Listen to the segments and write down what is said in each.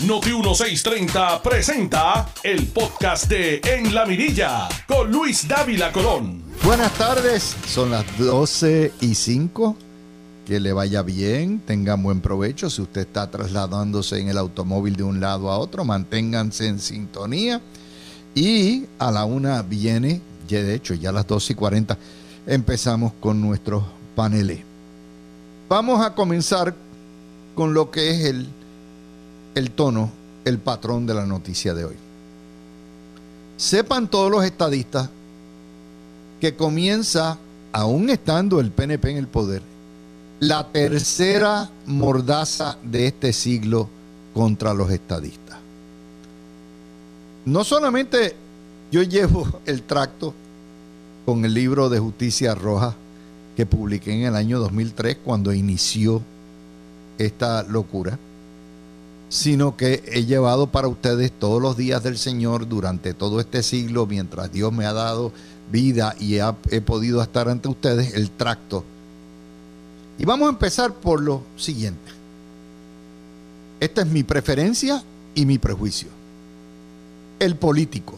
Noti 1630 presenta el podcast de En la Mirilla con Luis Dávila Colón. Buenas tardes, son las 12 y 5. Que le vaya bien, tengan buen provecho. Si usted está trasladándose en el automóvil de un lado a otro, manténganse en sintonía. Y a la una viene, ya de hecho, ya a las 12 y 40, empezamos con nuestros paneles. Vamos a comenzar con lo que es el el tono, el patrón de la noticia de hoy. Sepan todos los estadistas que comienza, aún estando el PNP en el poder, la tercera mordaza de este siglo contra los estadistas. No solamente yo llevo el tracto con el libro de Justicia Roja que publiqué en el año 2003 cuando inició esta locura, sino que he llevado para ustedes todos los días del Señor durante todo este siglo, mientras Dios me ha dado vida y he podido estar ante ustedes, el tracto. Y vamos a empezar por lo siguiente. Esta es mi preferencia y mi prejuicio. El político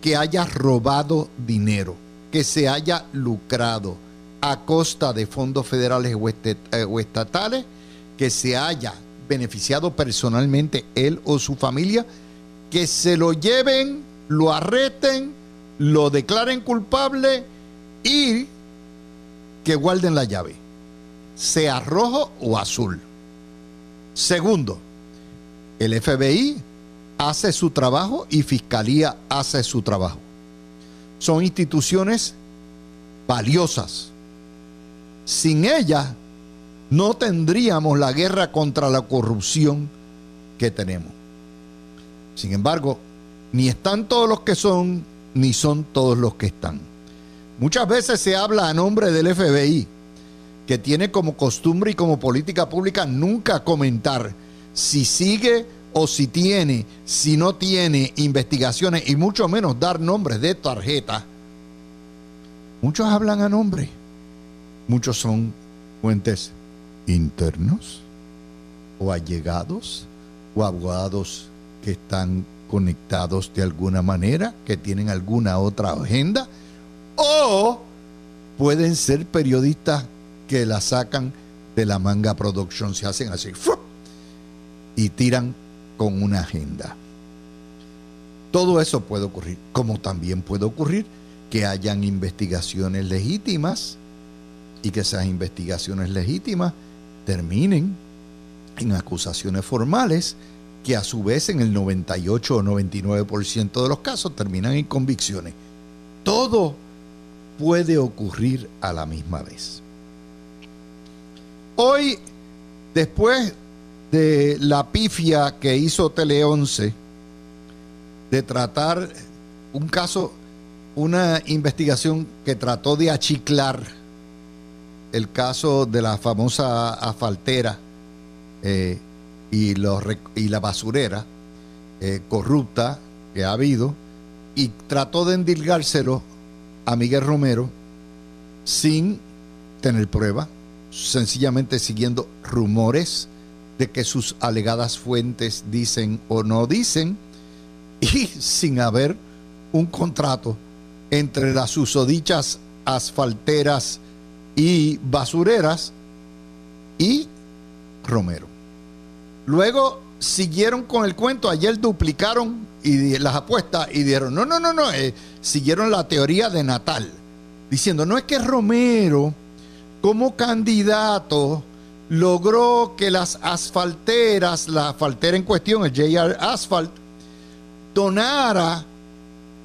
que haya robado dinero, que se haya lucrado a costa de fondos federales o eh, estatales, que se haya beneficiado personalmente él o su familia, que se lo lleven, lo arreten, lo declaren culpable y que guarden la llave, sea rojo o azul. Segundo, el FBI hace su trabajo y Fiscalía hace su trabajo. Son instituciones valiosas. Sin ellas no tendríamos la guerra contra la corrupción que tenemos. Sin embargo, ni están todos los que son, ni son todos los que están. Muchas veces se habla a nombre del FBI, que tiene como costumbre y como política pública nunca comentar si sigue o si tiene, si no tiene investigaciones y mucho menos dar nombres de tarjeta. Muchos hablan a nombre, muchos son fuentes internos o allegados o abogados que están conectados de alguna manera, que tienen alguna otra agenda, o pueden ser periodistas que la sacan de la manga production, se hacen así y tiran con una agenda. Todo eso puede ocurrir, como también puede ocurrir que hayan investigaciones legítimas y que esas investigaciones legítimas terminen en acusaciones formales que a su vez en el 98 o 99% de los casos terminan en convicciones. Todo puede ocurrir a la misma vez. Hoy, después de la pifia que hizo Tele 11 de tratar un caso, una investigación que trató de achiclar el caso de la famosa asfaltera eh, y, la basurera eh, corrupta que ha habido y trató de endilgárselo a Miguel Romero sin tener prueba, sencillamente siguiendo rumores de que sus alegadas fuentes dicen o no dicen y sin haber un contrato entre las susodichas asfalteras y basureras y Romero. Luego siguieron con el cuento, ayer duplicaron y las apuestas y dieron, no, no, no, no, eh, siguieron la teoría de Natal, diciendo, no es que Romero como candidato logró que las asfalteras, la asfaltera en cuestión, el JR Asphalt, donara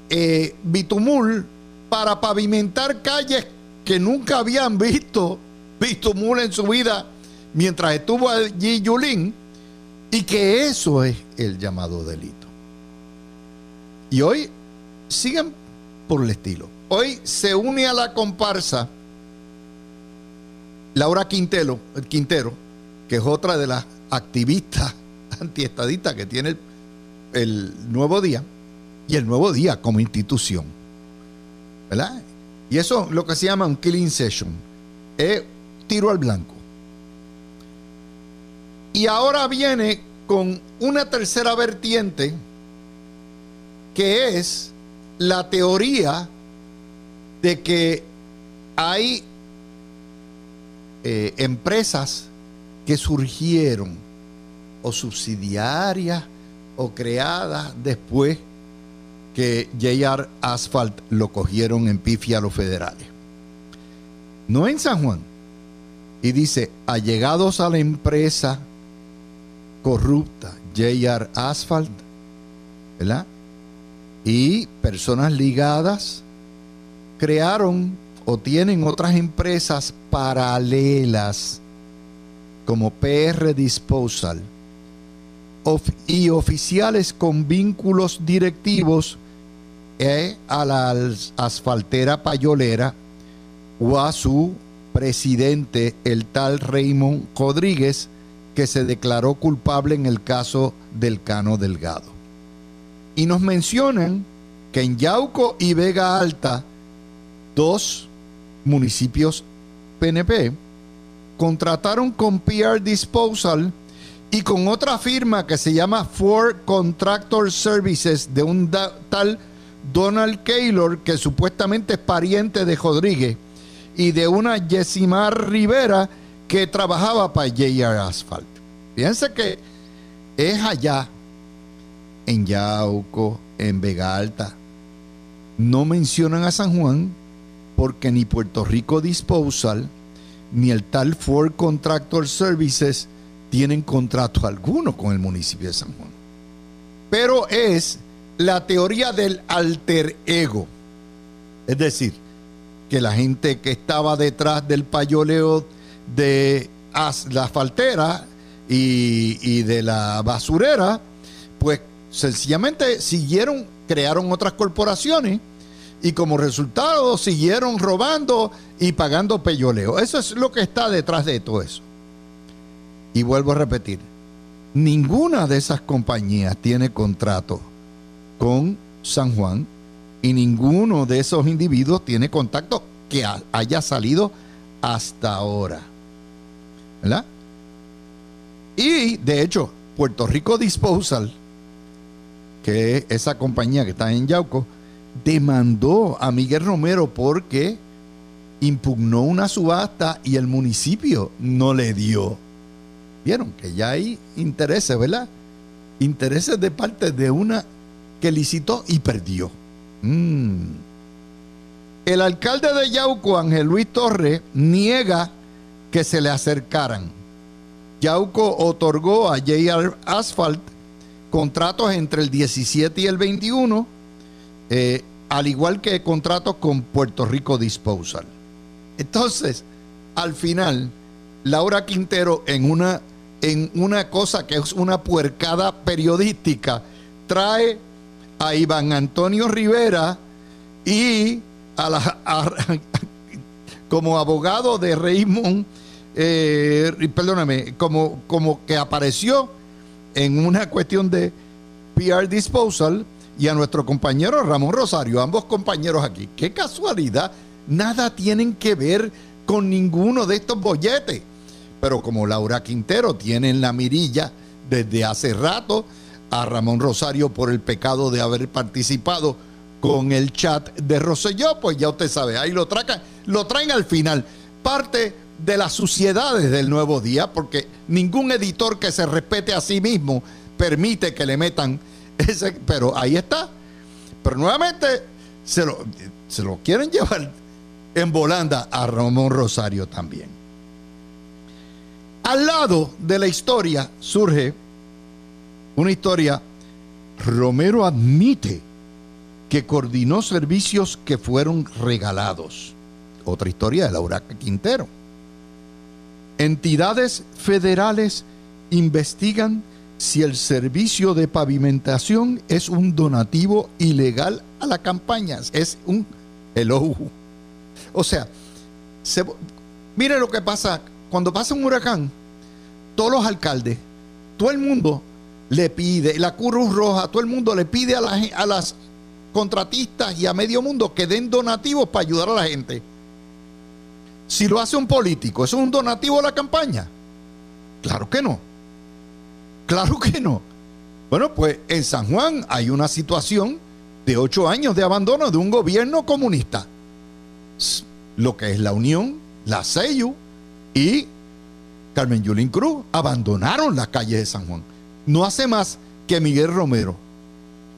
eh, bitumul para pavimentar calles que nunca habían visto, visto mula en su vida mientras estuvo allí Yulín, y que eso es el llamado delito. Y hoy siguen por el estilo. Hoy se une a la comparsa Laura Quintero, Quintero que es otra de las activistas antiestadistas que tiene el, el Nuevo Día, y el Nuevo Día como institución. ¿Verdad? Y eso es lo que se llama un killing session. Es tiro al blanco. Y ahora viene con una tercera vertiente que es la teoría de que hay eh, empresas que surgieron o subsidiarias o creadas después que JR Asphalt lo cogieron en pifia a los federales. No en San Juan. Y dice, allegados a la empresa corrupta JR Asphalt, ¿verdad? Y personas ligadas crearon o tienen otras empresas paralelas como PR Disposal y oficiales con vínculos directivos eh, a la asfaltera payolera o a su presidente, el tal Raymond Rodríguez, que se declaró culpable en el caso del Cano Delgado. Y nos mencionan que en Yauco y Vega Alta, dos municipios PNP, contrataron con PR Disposal y con otra firma que se llama Ford Contractor Services de un tal Donald Keylor, que supuestamente es pariente de Rodríguez, y de una Yesimar Rivera que trabajaba para JR Asphalt. Fíjense que es allá, en Yauco, en Vega Alta. No mencionan a San Juan porque ni Puerto Rico Disposal ni el tal Ford Contractor Services tienen contrato alguno con el municipio de San Juan. Pero es la teoría del alter ego. Es decir, que la gente que estaba detrás del payoleo de la faltera y, de la basurera, pues sencillamente siguieron, crearon otras corporaciones y como resultado siguieron robando y pagando peyoleo. Eso es lo que está detrás de todo eso. Y vuelvo a repetir, ninguna de esas compañías tiene contrato con San Juan y ninguno de esos individuos tiene contacto que haya salido hasta ahora. ¿Verdad? Y de hecho, Puerto Rico Disposal, que es esa compañía que está en Yauco, demandó a Miguel Romero porque impugnó una subasta y el municipio no le dio. Vieron que ya hay intereses, ¿verdad? Intereses de parte de una que licitó y perdió. Mm. El alcalde de Yauco, Ángel Luis Torres, niega que se le acercaran. Yauco otorgó a JR Asphalt contratos entre el 17 y el 21 eh, al igual que contratos con Puerto Rico Disposal. Entonces, al final, Laura Quintero en una, en una cosa que es una puercada periodística, trae a Iván Antonio Rivera y a la, como abogado de Raymond, eh, perdóname, como, como que apareció en una cuestión de PR disposal y a nuestro compañero Ramón Rosario, ambos compañeros aquí. Qué casualidad, nada tienen que ver con ninguno de estos bolletes. Pero como Laura Quintero tiene en la mirilla desde hace rato a Ramón Rosario por el pecado de haber participado con el chat de Roselló, pues ya usted sabe, ahí lo, traen, lo traen al final. Parte de las suciedades del nuevo día, porque ningún editor que se respete a sí mismo permite que le metan pero ahí está. Pero nuevamente se lo, se lo quieren llevar en volanda a Ramón Rosario también. Al lado de la historia surge una historia. Romero admite que coordinó servicios que fueron regalados. Otra historia de Laura Quintero. Entidades federales investigan si el servicio de pavimentación es un donativo ilegal a la campaña. Es un hello. O sea, mire lo que pasa. Cuando pasa un huracán, todos los alcaldes, todo el mundo le pide, la Cruz Roja, todo el mundo le pide a, a las contratistas y a medio mundo que den donativos para ayudar a la gente. Si lo hace un político, ¿eso es un donativo a la campaña? Claro que no. Claro que no. Bueno, pues en San Juan hay una situación de ocho años de abandono de un gobierno comunista. Lo que es la Unión, la CEU y Carmen Yulín Cruz abandonaron las calles de San Juan. No hace más que Miguel Romero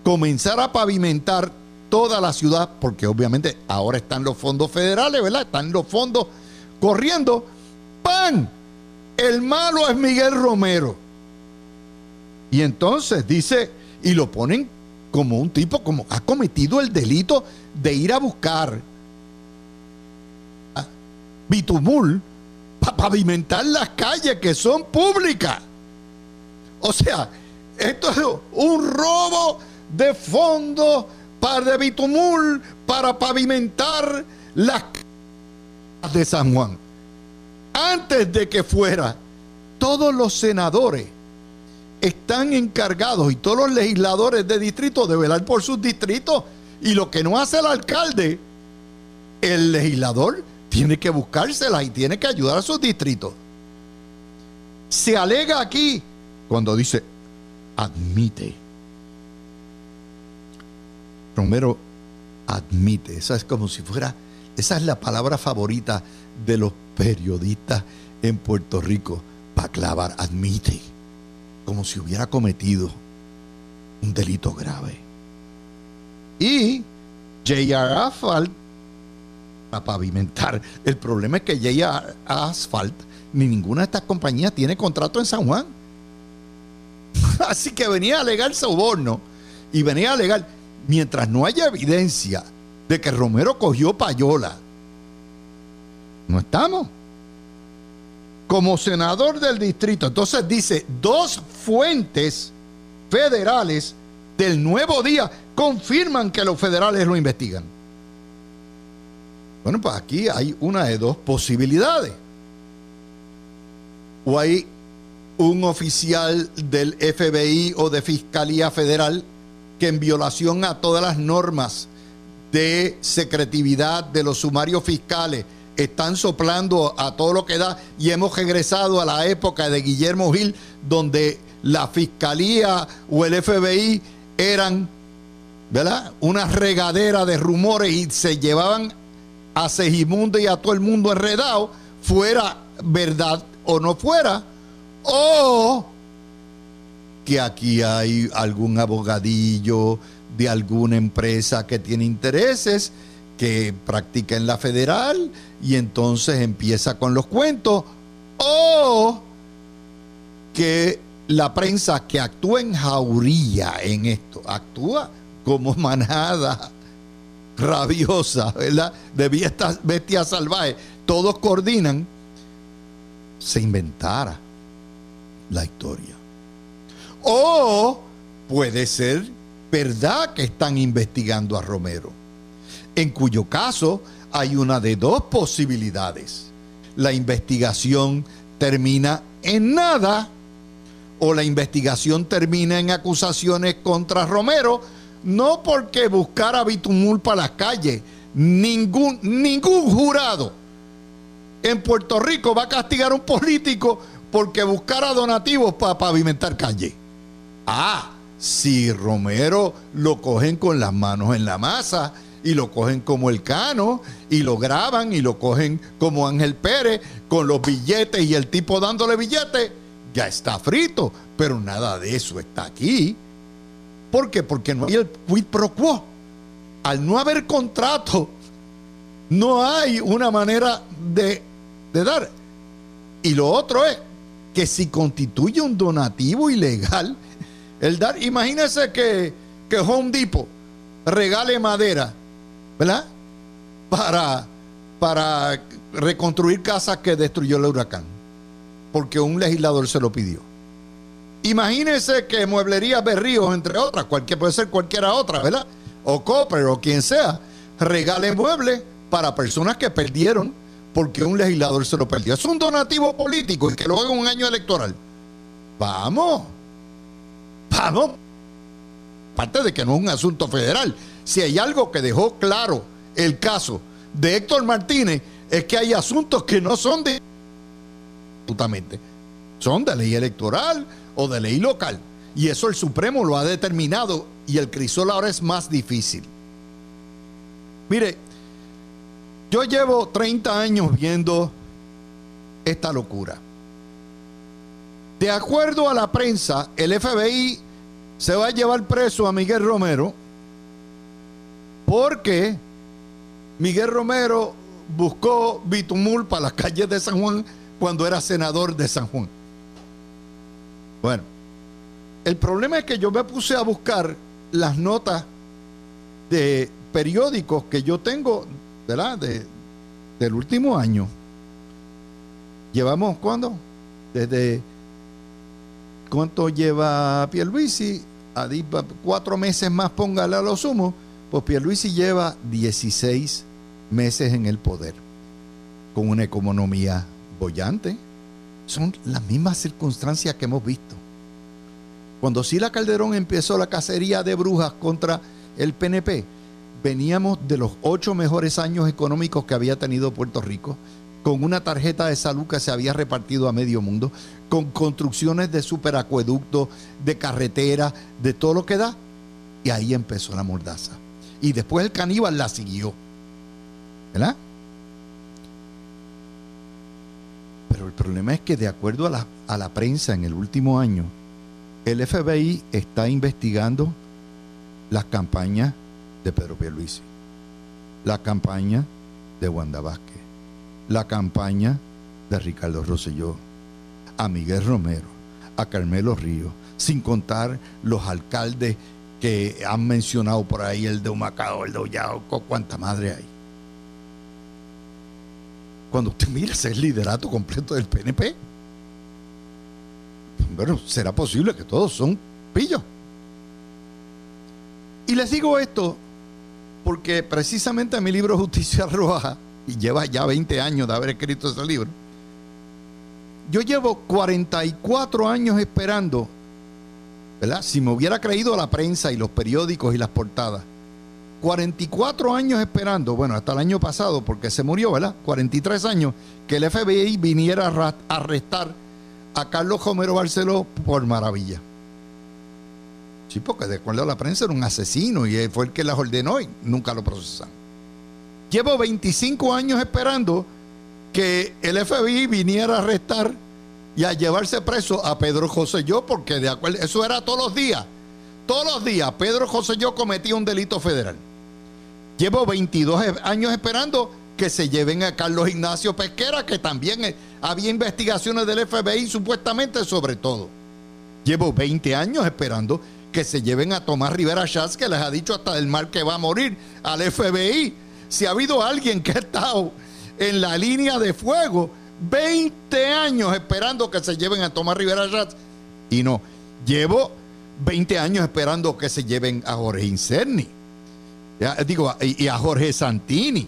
comenzar a pavimentar toda la ciudad, porque obviamente ahora están los fondos federales, ¿verdad? Están los fondos corriendo. ¡Pan! El malo es Miguel Romero. Y entonces dice, y lo ponen como un tipo, como ha cometido el delito de ir a buscar bitumul para pavimentar las calles que son públicas. O sea, esto es un robo de fondos para de bitumul para pavimentar las de San Juan. Antes de que fuera, todos los senadores están encargados y todos los legisladores de distrito de velar por sus distritos. Y lo que no hace el alcalde, el legislador tiene que buscársela y tiene que ayudar a sus distritos. Se alega aquí cuando dice admite. Romero admite. Esa es como si fuera, esa es la palabra favorita de los periodistas en Puerto Rico para clavar, admite, como si hubiera cometido un delito grave. Y J.R. Asphalt a pavimentar. El problema es que J.R. Asphalt ni ninguna de estas compañías tiene contrato en San Juan. Así que venía a alegar soborno y venía a alegar, mientras no haya evidencia de que Romero cogió payola, no estamos. Como senador del distrito, entonces dice, dos fuentes federales del nuevo día confirman que los federales lo investigan. Bueno, pues aquí hay una de dos posibilidades. O hay un oficial del FBI o de Fiscalía Federal que en violación a todas las normas de secretividad de los sumarios fiscales están soplando a todo lo que da y hemos regresado a la época de Guillermo Gil donde la Fiscalía o el FBI eran, ¿verdad? Una regadera de rumores y se llevaban a Segimundo y a todo el mundo enredado, fuera verdad o no fuera, o que aquí hay algún abogadillo de alguna empresa que tiene intereses, que practica en la federal y entonces empieza con los cuentos, o que la prensa que actúa en jauría en esto, actúa como manada rabiosa, ¿verdad? De bestias, bestias salvajes, todos coordinan, se inventara la historia. O puede ser verdad que están investigando a Romero, en cuyo caso hay una de dos posibilidades. La investigación termina en nada o la investigación termina en acusaciones contra Romero no porque buscara bitumul para las calles. Ningún, ningún jurado en Puerto Rico va a castigar a un político porque buscara donativos para pavimentar calle. Ah, si Romero lo cogen con las manos en la masa y lo cogen como el cano y lo graban y lo cogen como Ángel Pérez con los billetes y el tipo dándole billetes, ya está frito. Pero nada de eso está aquí. ¿Por qué? Porque no hay el quid pro quo. Al no haber contrato, no hay una manera de, dar. Y lo otro es que si constituye un donativo ilegal, el dar, imagínese que, que Home Depot regale madera, ¿verdad? Para, para reconstruir casas que destruyó el huracán, porque un legislador se lo pidió. Imagínense que Mueblería Berríos, entre otras, cualquier, puede ser cualquiera otra, ¿verdad? O Copper o quien sea, regale muebles para personas que perdieron porque un legislador se lo perdió. Es un donativo político y que lo haga un año electoral. Vamos, vamos. Aparte de que no es un asunto federal. Si hay algo que dejó claro el caso de Héctor Martínez, es que hay asuntos que no son de. Absolutamente. Son de ley electoral o de ley local. Y eso el Supremo lo ha determinado y el crisol ahora es más difícil. Mire, yo llevo 30 años viendo esta locura. De acuerdo a la prensa, el FBI se va a llevar preso a Miguel Romero porque Miguel Romero buscó bitumul para las calles de San Juan cuando era senador de San Juan. Bueno, el problema es que yo me puse a buscar las notas de periódicos que yo tengo, ¿verdad? De, del último año. Llevamos, ¿cuándo? Desde, ¿cuánto lleva Pierluisi? Cuatro meses más, póngale a lo sumo. Pues Pierluisi lleva 16 meses en el poder, con una economía bollante. Son las mismas circunstancias que hemos visto. Cuando Sila Calderón empezó la cacería de brujas contra el PNP, veníamos de los ocho mejores años económicos que había tenido Puerto Rico, con una tarjeta de salud que se había repartido a medio mundo, con construcciones de superacueductos, de carretera, de todo lo que da. Y ahí empezó la mordaza. Y después el caníbal la siguió. ¿Verdad? Pero el problema es que de acuerdo a la, a la prensa en el último año, el FBI está investigando las campañas de Pedro Pierluisi, la campaña de Wanda Vázquez, la campaña de Ricardo Rosselló, a Miguel Romero, a Carmelo Ríos, sin contar los alcaldes que han mencionado por ahí, el de Humacao, el de Ollao, cuánta madre hay. Cuando usted mira ese liderato completo del PNP, bueno, será posible que todos son pillos. Y les digo esto porque precisamente en mi libro Justicia Roja, y lleva ya 20 años de haber escrito ese libro, yo llevo 44 años esperando, ¿verdad? Si me hubiera creído la prensa y los periódicos y las portadas, 44 años esperando, bueno, hasta el año pasado, porque se murió, ¿verdad? 43 años, que el FBI viniera a arrestar a Carlos Homero Barceló por maravilla. Sí, porque de acuerdo a la prensa era un asesino y fue el que las ordenó y nunca lo procesaron. Llevo 25 años esperando que el FBI viniera a arrestar y a llevarse preso a Pedro José Yo, porque de acuerdo, eso era todos los días. Todos los días Pedro José Yo cometía un delito federal. Llevo 22 e- años esperando que se lleven a Carlos Ignacio Pesquera, que también eh, había investigaciones del FBI supuestamente sobre todo. Llevo 20 años esperando que se lleven a Tomás Rivera Schatz, que les ha dicho hasta el mal que va a morir al FBI. Si ha habido alguien que ha estado en la línea de fuego, 20 años esperando que se lleven a Tomás Rivera Schatz, y no. Llevo 20 años esperando que se lleven a Jorge Incerni digo, y, a Jorge Santini.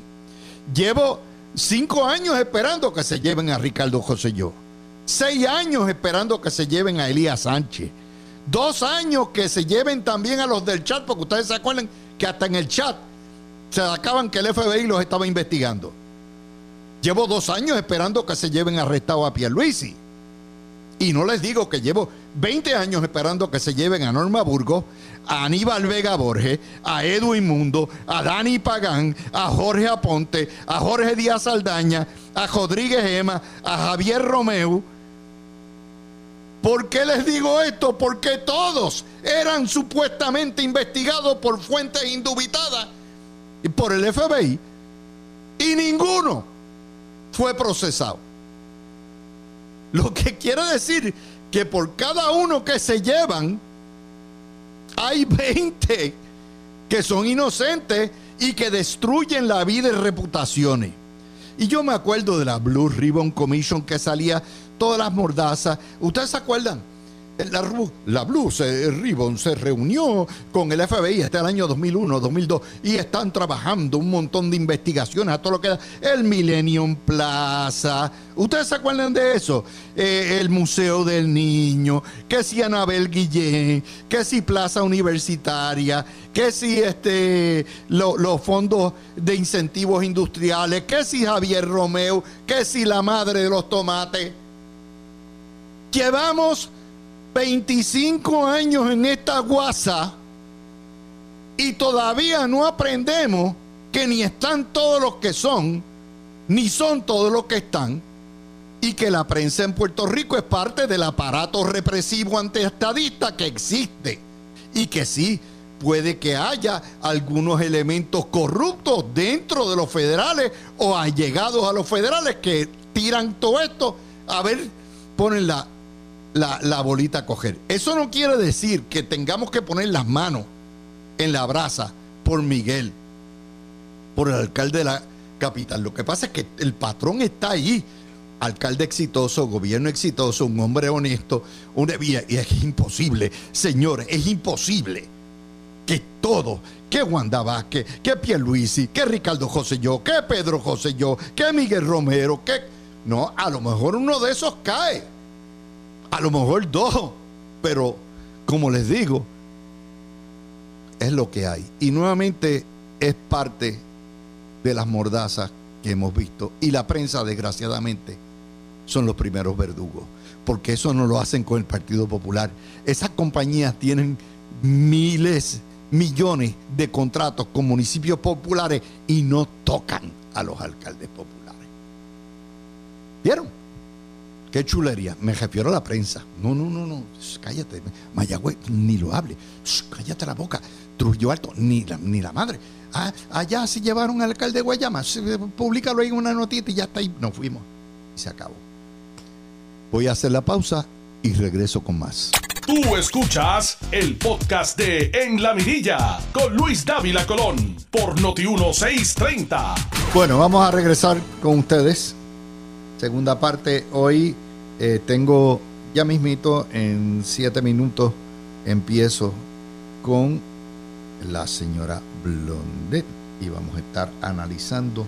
Llevo cinco años esperando que se lleven a Ricardo José Yo. Seis años esperando que se lleven a Elías Sánchez. Dos años que se lleven también a los del chat, porque ustedes se acuerdan que hasta en el chat se acaban que el FBI los estaba investigando. Llevo dos años esperando que se lleven arrestado a Pierluisi. Y no les digo que llevo 20 años esperando que se lleven a Norma Burgos, a Aníbal Vega Borges, a Edwin Mundo, a Dani Pagán, a Jorge Aponte, a Jorge Díaz Aldaña, a Rodríguez Ema, a Javier Romeu. ¿Por qué les digo esto? Porque todos eran supuestamente investigados por fuentes indubitadas y por el FBI y ninguno fue procesado. Lo que quiere decir que por cada uno que se llevan, hay 20 que son inocentes y que destruyen la vida y reputaciones. Y yo me acuerdo de la Blue Ribbon Commission que salía todas las mordazas. ¿Ustedes se acuerdan? La, la Blue Ribbon se reunió con el FBI hasta el año 2001, 2002 y están trabajando un montón de investigaciones a todo lo que da el Millennium Plaza. ¿Ustedes se acuerdan de eso? Eh, el Museo del Niño, que si Anabel Guillén, que si Plaza Universitaria, que si este, los fondos de incentivos industriales, que si Javier Romeo, que si la madre de los tomates. Llevamos 25 años en esta guasa y todavía no aprendemos que ni están todos los que son, ni son todos los que están, y que la prensa en Puerto Rico es parte del aparato represivo antiestadista que existe y que sí puede que haya algunos elementos corruptos dentro de los federales o allegados a los federales que tiran todo esto. A ver, ponen la, la, la bolita a coger. Eso no quiere decir que tengamos que poner las manos en la brasa por Miguel, por el alcalde de la capital. Lo que pasa es que el patrón está ahí. Alcalde exitoso, gobierno exitoso, un hombre honesto, una y es imposible, señores, es imposible que todo, que Wanda Vázquez, que Pierluisi, que Ricardo José yo, que Pedro José yo, que Miguel Romero, que no, a lo mejor uno de esos cae, a lo mejor dos, pero como les digo, es lo que hay. Y nuevamente es parte de las mordazas que hemos visto. Y la prensa, desgraciadamente, son los primeros verdugos. Porque eso no lo hacen con el Partido Popular. Esas compañías tienen miles, millones de contratos con municipios populares y no tocan a los alcaldes populares. ¿Vieron? Qué chulería. Me refiero a la prensa. No, no, no, no. Cállate. Mayagüez, ni lo hable. cállate la boca. Trujillo Alto, ni la, ni la madre. Ah, allá se llevaron al alcalde de Guayama. Públicalo ahí en una notita y ya está ahí. Nos fuimos. Y se acabó. Voy a hacer la pausa y regreso con más. Tú escuchas el podcast de En la Mirilla con Luis Dávila Colón por Noti 1630. Bueno, vamos a regresar con ustedes. Segunda parte. Hoy eh, tengo ya mismito en siete minutos empiezo con la señora Blondet y vamos a estar analizando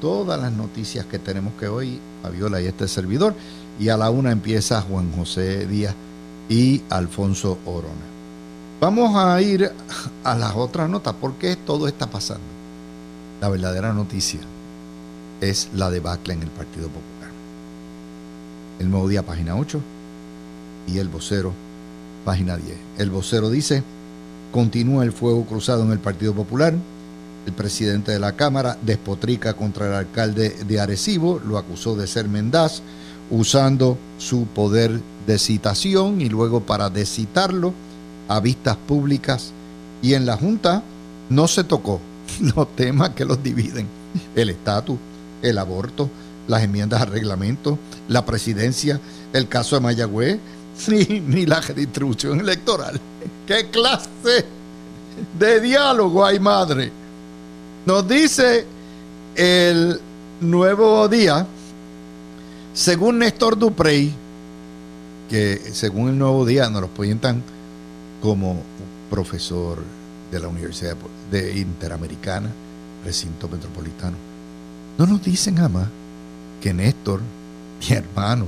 todas las noticias que tenemos que hoy, Fabiola y este servidor. Y a la una empieza Juan José Díaz y Alfonso Orona. Vamos a ir a las otras notas. ¿Por qué todo está pasando? La verdadera noticia es la debacle en el Partido Popular. El nuevo día, página 8, y el vocero, página 10. El vocero dice, Continúa el fuego cruzado en el Partido Popular. El presidente de la Cámara despotrica contra el alcalde de Arecibo, lo acusó de ser mendaz, usando su poder de citación y luego para descitarlo a vistas públicas. Y en la Junta no se tocó los temas que los dividen, el estatus, el aborto, las enmiendas al reglamento, la presidencia, el caso de Mayagüez, ni, ni la redistribución electoral. ¿Qué clase de diálogo hay, madre? Nos dice el nuevo día, según Néstor Duprey, que según el nuevo día nos lo presentan como profesor de la Universidad de Interamericana, recinto metropolitano. No nos dicen jamás que Néstor, mi hermano,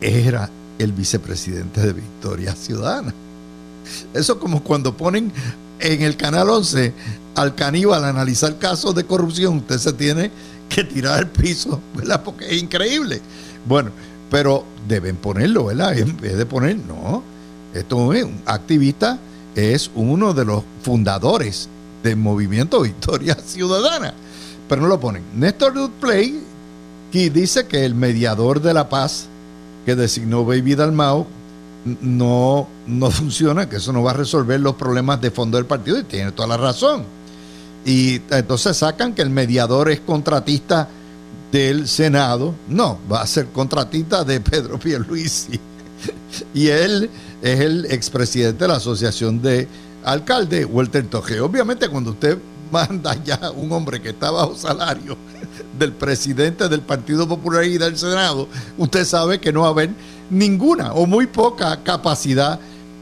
era el vicepresidente de Victoria Ciudadana. Eso como cuando ponen en el canal 11 al caníbal a analizar casos de corrupción, usted se tiene que tirar al piso, ¿verdad? Porque es increíble. Bueno, pero deben ponerlo, ¿verdad? En vez de poner, no, esto es un activista, es uno de los fundadores del movimiento Victoria Ciudadana, pero no lo ponen. Néstor Dudplay, que dice que el mediador de la paz que designó Baby Dalmao no, no funciona, que eso no va a resolver los problemas de fondo del partido y tiene toda la razón. Y entonces sacan que el mediador es contratista del Senado. No, va a ser contratista de Pedro Pierluisi. Y él es el expresidente de la Asociación de Alcaldes, Walter Toje. Obviamente cuando usted manda ya un hombre que está bajo salario del presidente del Partido Popular y del Senado, usted sabe que no va a haber ninguna o muy poca capacidad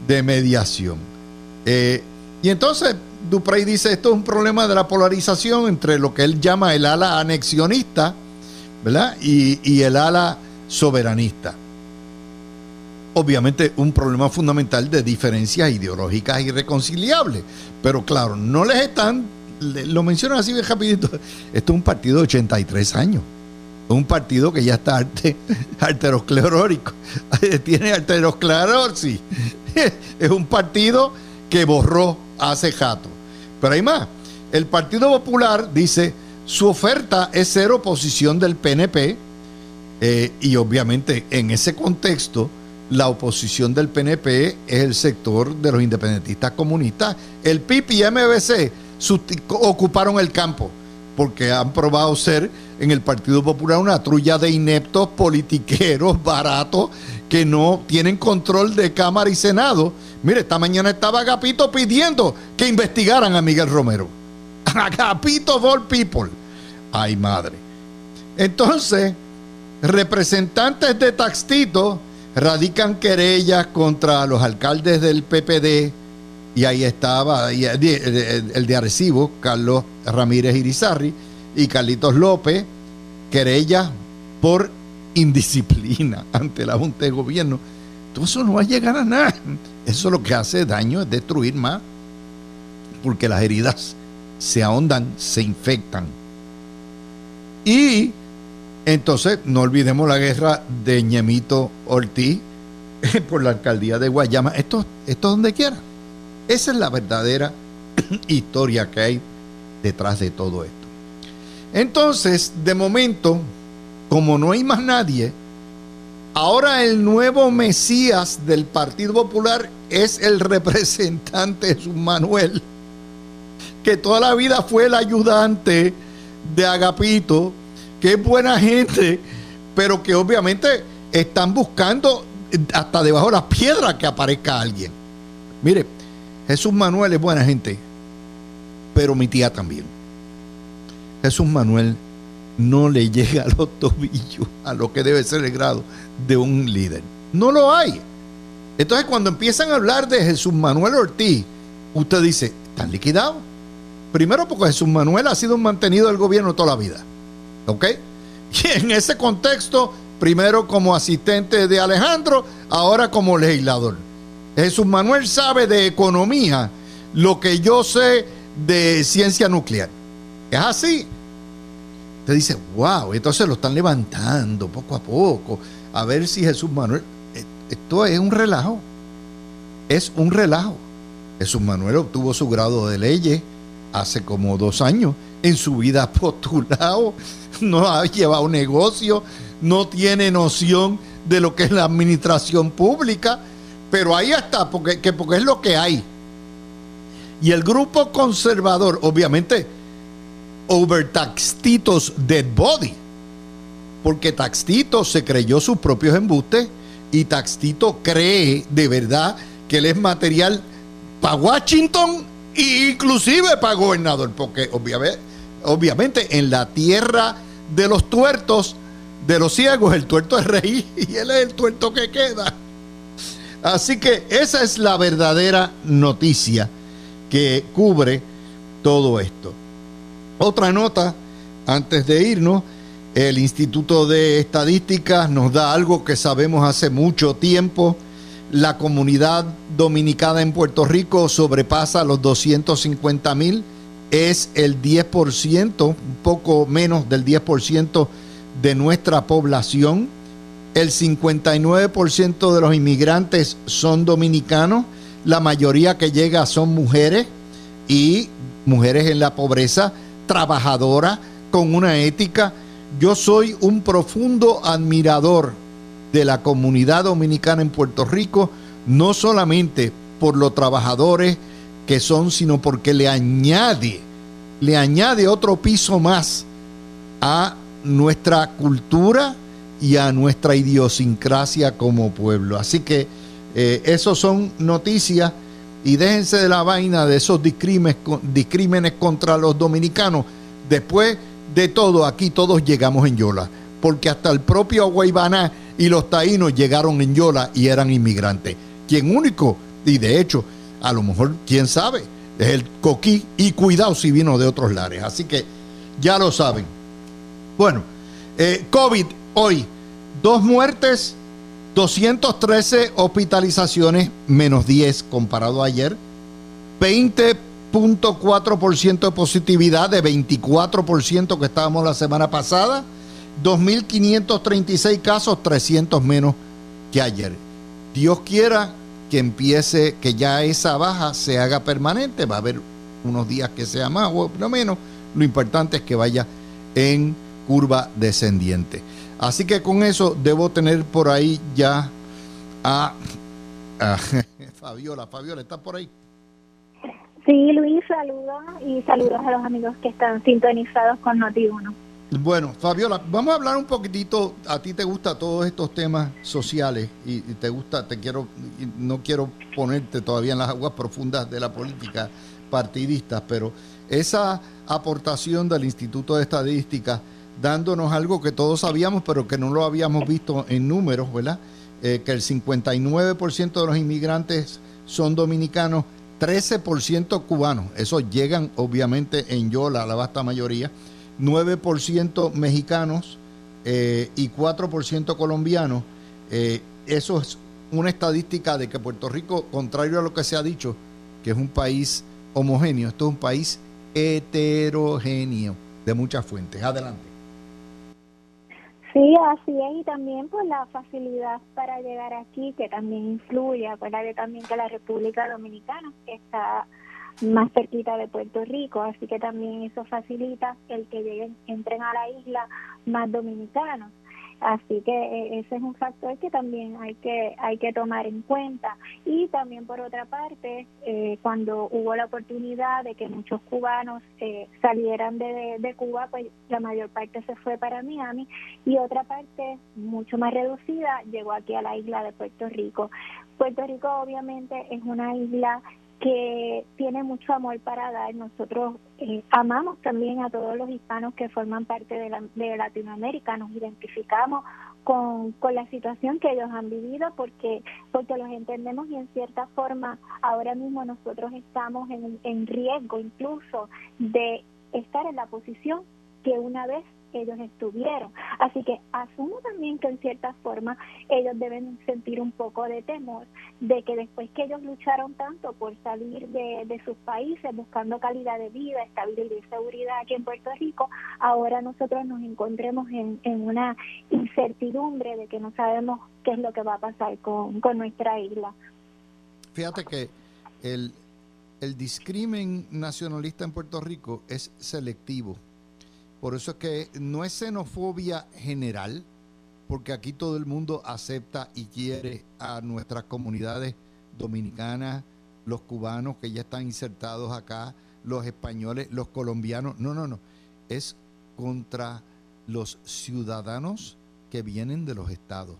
de mediación. Eh, y entonces Duprey dice, esto es un problema de la polarización entre lo que él llama el ala anexionista ¿verdad? Y, y el ala soberanista. Obviamente un problema fundamental de diferencias ideológicas irreconciliables. Pero claro, no les están lo menciono así de rapidito, esto es un partido de 83 años. Un partido que ya está arterosclerórico. Tiene arterosclerosis. Es un partido que borró hace jato. Pero hay más. El Partido Popular dice su oferta es ser oposición del PNP eh, y obviamente en ese contexto la oposición del PNP es el sector de los independentistas comunistas. El PIP y MBC ocuparon el campo porque han probado ser en el Partido Popular una trulla de ineptos politiqueros baratos que no tienen control de Cámara y Senado. Mire, esta mañana estaba Agapito pidiendo que investigaran a Miguel Romero. Agapito all people. Ay, madre. Entonces, representantes de Taxtito radican querellas contra los alcaldes del PPD y ahí estaba el de Arecibo, Carlos Ramírez Irizarri y Carlitos López, querellas por indisciplina ante la Junta de Gobierno. Todo eso no va a llegar a nada. Eso lo que hace daño es destruir más, porque las heridas se ahondan, se infectan. Y entonces no olvidemos la guerra de Ñemito Ortiz por la alcaldía de Guayama. Esto, esto donde quiera. Esa es la verdadera historia que hay detrás de todo esto. Entonces, de momento, como no hay más nadie, ahora el nuevo Mesías del Partido Popular es el representante Jesús Manuel, que toda la vida fue el ayudante de Agapito, que es buena gente, pero que obviamente están buscando hasta debajo de las piedras que aparezca alguien. Mire, Jesús Manuel es buena gente, pero mi tía también. Jesús Manuel no le llega a los tobillos a lo que debe ser el grado de un líder. No lo hay. Entonces cuando empiezan a hablar de Jesús Manuel Ortiz, usted dice, ¿están liquidados? Primero porque Jesús Manuel ha sido mantenido del gobierno toda la vida. ¿Ok? Y en ese contexto, primero como asistente de Alejandro, ahora como legislador. Jesús Manuel sabe de economía lo que yo sé de ciencia nuclear. Es así. Te dice, wow, entonces lo están levantando poco a poco. A ver si Jesús Manuel. Eh, esto es un relajo. Es un relajo. Jesús Manuel obtuvo su grado de leyes hace como dos años. En su vida postulado, no ha llevado negocio, no tiene noción de lo que es la administración pública pero ahí está, porque, porque es lo que hay. Y el grupo conservador, obviamente, over Taxtitos dead body. Porque Taxtito se creyó sus propios embustes y Taxtito cree de verdad que él es material para Washington e inclusive para gobernador. Porque obviamente, obviamente en la tierra de los tuertos, de los ciegos, el tuerto es rey y él es el tuerto que queda. Así que esa es la verdadera noticia que cubre todo esto. Otra nota, antes de irnos, el Instituto de Estadísticas nos da algo que sabemos hace mucho tiempo. La comunidad dominicana en Puerto Rico sobrepasa los 250 mil. Es el 10%, un poco menos del 10% de nuestra población el 59% de los inmigrantes son dominicanos, la mayoría que llega son mujeres y mujeres en la pobreza, trabajadoras, con una ética. Yo soy un profundo admirador de la comunidad dominicana en Puerto Rico, no solamente por los trabajadores que son, sino porque le añade, le añade otro piso más a nuestra cultura, y a nuestra idiosincrasia como pueblo. Así que eh, esos son noticias y déjense de la vaina de esos discrímenes, contra los dominicanos. Después de todo, aquí todos llegamos en Yola, porque hasta el propio Guaybaná y los taínos llegaron en Yola y eran inmigrantes. Quien único, y de hecho, a lo mejor, quién sabe, es el coquí y cuidado si vino de otros lares. Así que ya lo saben. Bueno, eh, COVID Hoy, dos muertes, 213 hospitalizaciones, menos 10 comparado a ayer, 20.4% de positividad de 24% que estábamos la semana pasada 2.536 casos, 300 menos que ayer. Dios quiera que empiece, que ya esa baja se haga permanente. Va a haber unos días que sea más o menos. Lo importante es que vaya en curva descendiente. Así que con eso debo tener por ahí ya a, Fabiola. Fabiola, ¿está por ahí? Sí, Luis, saludos y saludos a los amigos que están sintonizados con Noti1. Bueno, Fabiola, vamos a hablar un poquitito. A ti te gustan todos estos temas sociales y, te gusta, te quiero, no quiero ponerte todavía en las aguas profundas de la política partidista, pero esa aportación del Instituto de Estadística dándonos algo que todos sabíamos, pero que no lo habíamos visto en números, ¿verdad? Eh, que el 59% de los inmigrantes son dominicanos, 13% cubanos. Eso llegan obviamente en Yola, la vasta mayoría 9% mexicanos eh, y 4% colombianos. Eh, eso es una estadística de que Puerto Rico, contrario a lo que se ha dicho, que es un país homogéneo, esto es un país heterogéneo de muchas fuentes. Adelante. Sí, así es, y también por la facilidad para llegar aquí, que también influye. Acuérdate también que la República Dominicana está más cerquita de Puerto Rico, así que también eso facilita el que lleguen, entren a la isla más dominicanos. Así que eh, ese es un factor que también hay que hay que tomar en cuenta. Y también por otra parte, eh, cuando hubo la oportunidad de que muchos cubanos eh, salieran de, de, Cuba, pues la mayor parte se fue para Miami y otra parte mucho más reducida llegó aquí a la isla de Puerto Rico. Puerto Rico obviamente es una isla que tiene mucho amor para dar. Nosotros eh, amamos también a todos los hispanos que forman parte de, la, de Latinoamérica, nos identificamos con, con, la situación que ellos han vivido porque, porque los entendemos y en cierta forma ahora mismo nosotros estamos en, en riesgo incluso de estar en la posición que una vez ellos estuvieron. Así que asumo también que en cierta forma ellos deben sentir un poco de temor de que después que ellos lucharon tanto por salir de, de sus países buscando calidad de vida, estabilidad y seguridad aquí en Puerto Rico, ahora nosotros nos encontremos en, en una incertidumbre de que no sabemos qué es lo que va a pasar con, con nuestra isla. Fíjate que el, el discrimen nacionalista en Puerto Rico es selectivo por eso es que no es xenofobia general, porque aquí todo el mundo acepta y quiere a nuestras comunidades dominicanas, los cubanos que ya están insertados acá, los españoles, los colombianos. No, no, no. Es contra los ciudadanos que vienen de los estados.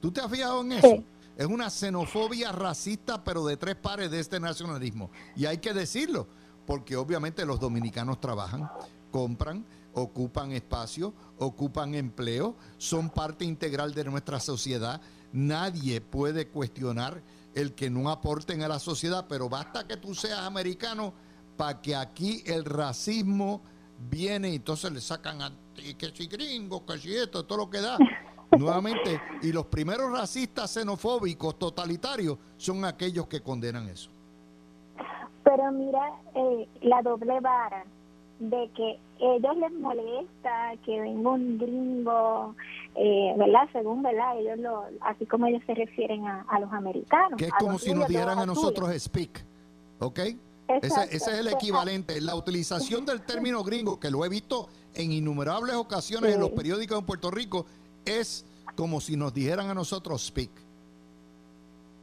¿Tú te has fijado en eso? Es una xenofobia racista, pero de tres pares de este nacionalismo. Y hay que decirlo, porque obviamente los dominicanos trabajan, compran, ocupan espacio, ocupan empleo, son parte integral de nuestra sociedad. Nadie puede cuestionar el que no aporten a la sociedad, pero basta que tú seas americano para que aquí el racismo viene y entonces le sacan a que si gringo, que si esto, todo lo que da. Nuevamente, y los primeros racistas xenofóbicos totalitarios son aquellos que condenan eso. Pero mira, eh, la doble vara de que ellos les molesta que venga un gringo, eh, ¿verdad? Según, ¿verdad? Ellos lo, así como ellos se refieren a, los americanos. Que es como si nos dijeran a nosotros speak, ¿ok? ese, ese, es el equivalente. La utilización del término gringo, que lo he visto en innumerables ocasiones en los periódicos en Puerto Rico, es como si nos dijeran a nosotros speak.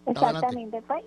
Exactamente. Pues,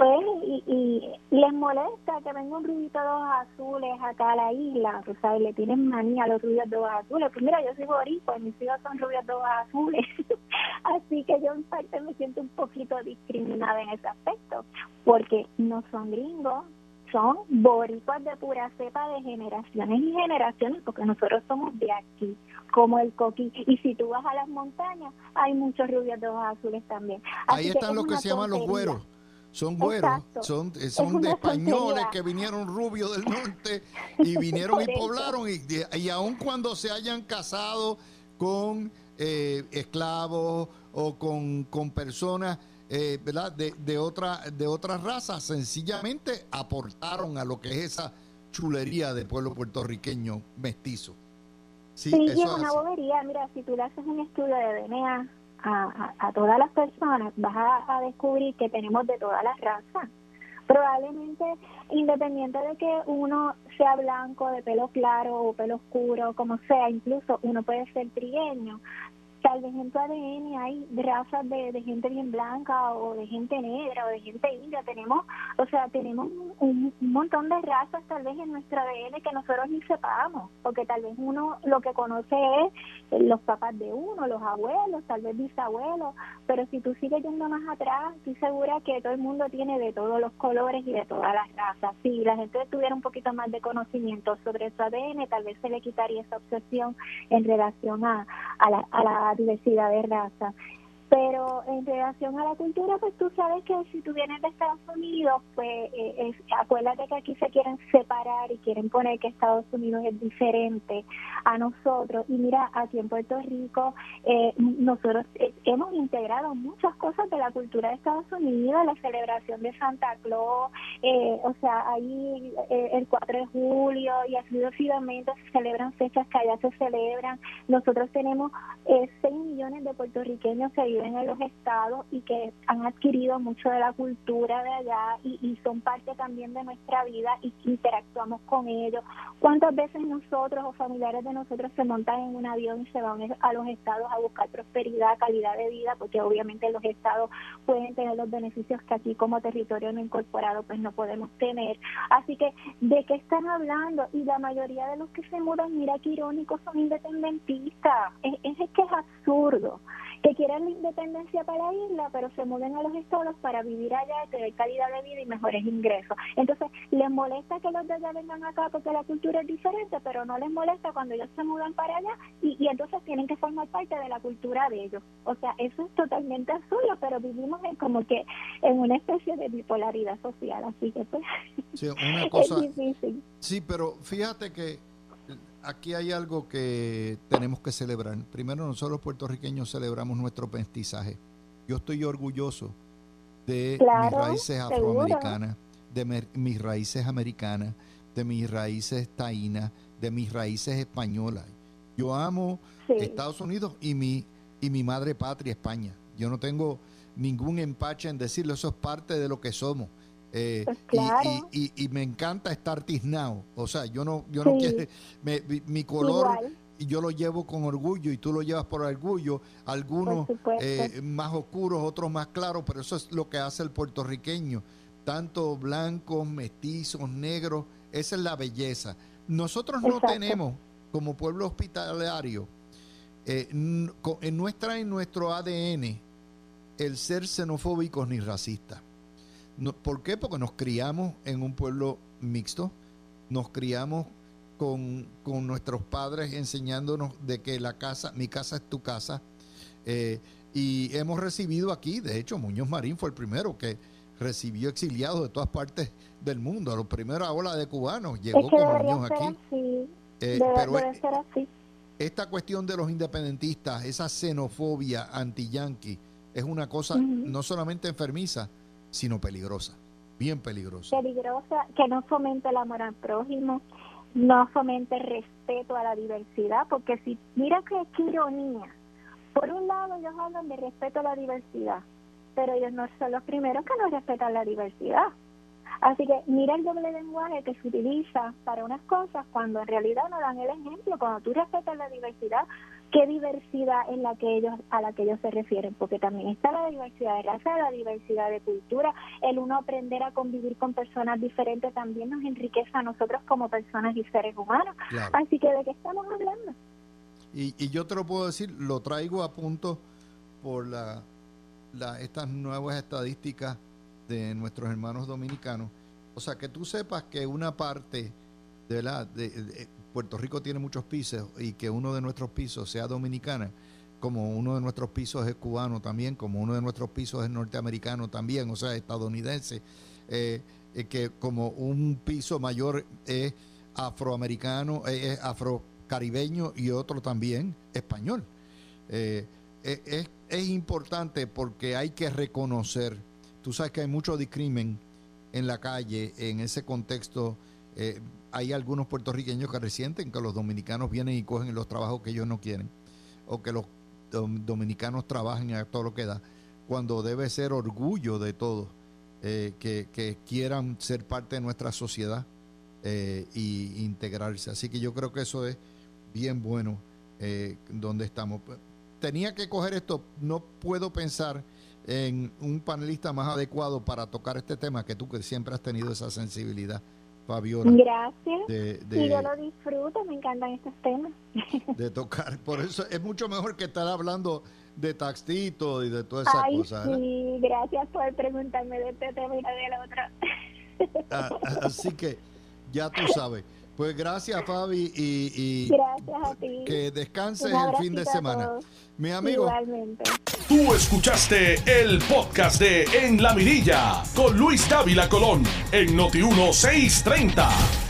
pues, y, y, les molesta que venga un rubito de ojos azules acá a la isla, o sea, le tienen manía a los rubios de ojos azules. Pues mira, yo soy boricua, mis hijos son rubios de ojos azules, así que yo en parte me siento un poquito discriminada en ese aspecto, porque no son gringos, son boricuas de pura cepa de generaciones y generaciones, porque nosotros somos de aquí, como el coqui. Y si tú vas a las montañas, hay muchos rubios de ojos azules también. Ahí están los que se llaman los güeros son güeros, son, eh, son de españoles que vinieron rubios del norte y vinieron y poblaron y, y aun cuando se hayan casado con eh, esclavos o con, con personas eh, ¿verdad? De, de, otra, de otras razas, sencillamente aportaron a lo que es esa chulería del pueblo puertorriqueño mestizo. Sí, es una bobería. Mira, si tú le haces un estudio de DNA a, a, todas las personas, vas a, descubrir que tenemos de todas las razas. Probablemente, independiente de que uno sea blanco, de pelo claro o pelo oscuro, como sea, incluso uno puede ser trigueño, tal vez en tu ADN hay razas de, de, gente bien blanca o de gente negra o de gente india. Tenemos, o sea, tenemos un, montón de razas tal vez en nuestro ADN que nosotros ni sepamos, porque tal vez uno lo que conoce es los papás de uno, los abuelos, tal vez bisabuelos, pero si tú sigues yendo más atrás, estoy segura que todo el mundo tiene de todos los colores y de todas las razas. Si la gente tuviera un poquito más de conocimiento sobre su ADN, tal vez se le quitaría esa obsesión en relación a, a la, a la diversidad de raza. Pero en relación a la cultura, pues tú sabes que si tú vienes de Estados Unidos, pues eh, acuérdate que aquí se quieren separar y quieren poner que Estados Unidos es diferente a nosotros. Y mira, aquí en Puerto Rico, eh, nosotros eh, hemos integrado muchas cosas de la cultura de Estados Unidos, la celebración de Santa Claus, o sea, ahí el 4 de julio y así sucesivamente se celebran fechas que allá se celebran. Nosotros tenemos 6 millones de puertorriqueños que en los estados y que han adquirido mucho de la cultura de allá y, son parte también de nuestra vida y interactuamos con ellos. ¿Cuántas veces nosotros o familiares de nosotros se montan en un avión y se van a los estados a buscar prosperidad, calidad de vida? Porque obviamente los estados pueden tener los beneficios que aquí como territorio no incorporado pues no podemos tener. Así que, ¿de qué están hablando? Y la mayoría de los que se mudan, mira qué irónicos, son independentistas. Es, es que es absurdo que quieren la independencia para la isla, pero se mueven a los estados para vivir allá y tener calidad de vida y mejores ingresos. Entonces, les molesta que los de allá vengan acá porque la cultura es diferente, pero no les molesta cuando ellos se mudan para allá y, y entonces tienen que formar parte de la cultura de ellos. O sea, eso es totalmente absurdo, pero vivimos en como que en una especie de bipolaridad social, así que pues sí, una cosa, es difícil. Sí, pero fíjate que aquí hay algo que tenemos que celebrar. Primero, nosotros los puertorriqueños celebramos nuestro mestizaje. Yo estoy orgulloso de mis raíces afroamericanas, de mis raíces americanas, de mis raíces taínas, de mis raíces españolas. Yo amo Estados Unidos y mi, y mi madre patria, España. Yo no tengo ningún empache en decirlo, eso es parte de lo que somos. Eh, pues y, me encanta estar tiznado. O sea, yo no, yo no quiero. mi, color. y Yo lo llevo con orgullo y tú lo llevas por orgullo. Algunos eh, más oscuros, otros más claros, pero eso es lo que hace el puertorriqueño. Tanto blancos, mestizos, negros. Esa es la belleza. Nosotros no tenemos, como pueblo hospitalario, eh, en, nuestra, en nuestro ADN, el ser xenofóbicos ni racistas. ¿Por qué? Porque nos criamos en un pueblo mixto, nos criamos con, nuestros padres enseñándonos de que la casa, mi casa es tu casa. Eh, y hemos recibido aquí, de hecho, Muñoz Marín fue el primero que recibió exiliados de todas partes del mundo. A la primera ola de cubanos llegó con Muñoz aquí. Eh, pero esta cuestión de los independentistas, esa xenofobia anti-yanqui, es una cosa no solamente enfermiza, sino peligrosa, bien peligrosa. Peligrosa, que no fomente el amor al prójimo, no fomente el respeto a la diversidad, porque si, mira qué, ironía, por un lado ellos hablan de respeto a la diversidad, pero ellos no son los primeros que no respetan la diversidad. Así que mira el doble lenguaje que se utiliza para unas cosas cuando en realidad no dan el ejemplo. Cuando tú respetas la diversidad, qué diversidad en la que ellos a la que ellos se refieren porque también está la diversidad de raza la diversidad de cultura el uno aprender a convivir con personas diferentes también nos enriquece a nosotros como personas y seres humanos. Así que de qué estamos hablando y, y yo te lo puedo decir lo traigo a punto por la, la estas nuevas estadísticas de nuestros hermanos dominicanos. O sea que tú sepas que una parte de la de, Puerto Rico tiene muchos pisos y que uno de nuestros pisos sea dominicana, como uno de nuestros pisos es cubano también, como uno de nuestros pisos es norteamericano también, o sea, estadounidense, eh, eh, que como un piso mayor es afroamericano, eh, es afrocaribeño y otro también español. es, es importante porque hay que reconocer, tú sabes que hay mucho discrimen en la calle en ese contexto eh, hay algunos puertorriqueños que resienten que los dominicanos vienen y cogen los trabajos que ellos no quieren, o que los dominicanos trabajen a todo lo que da, cuando debe ser orgullo de todos eh, que, quieran ser parte de nuestra sociedad e integrarse. Así que yo creo que eso es bien bueno donde estamos. Tenía que coger esto, no puedo pensar en un panelista más adecuado para tocar este tema que tú que siempre has tenido esa sensibilidad, Fabiola. Gracias. y yo lo disfruto, me encantan estos temas. De tocar, por eso es mucho mejor que estar hablando de taxito y de todas esas cosas. Sí, gracias por preguntarme de este tema y de la otra. Ah, ah, así que ya tú sabes. Pues gracias, Fabi, y, gracias a ti. que descanses el fin de semana. Mi amigo. Igualmente. Tú escuchaste el podcast de En la Mirilla con Luis Dávila Colón en Noti 1630.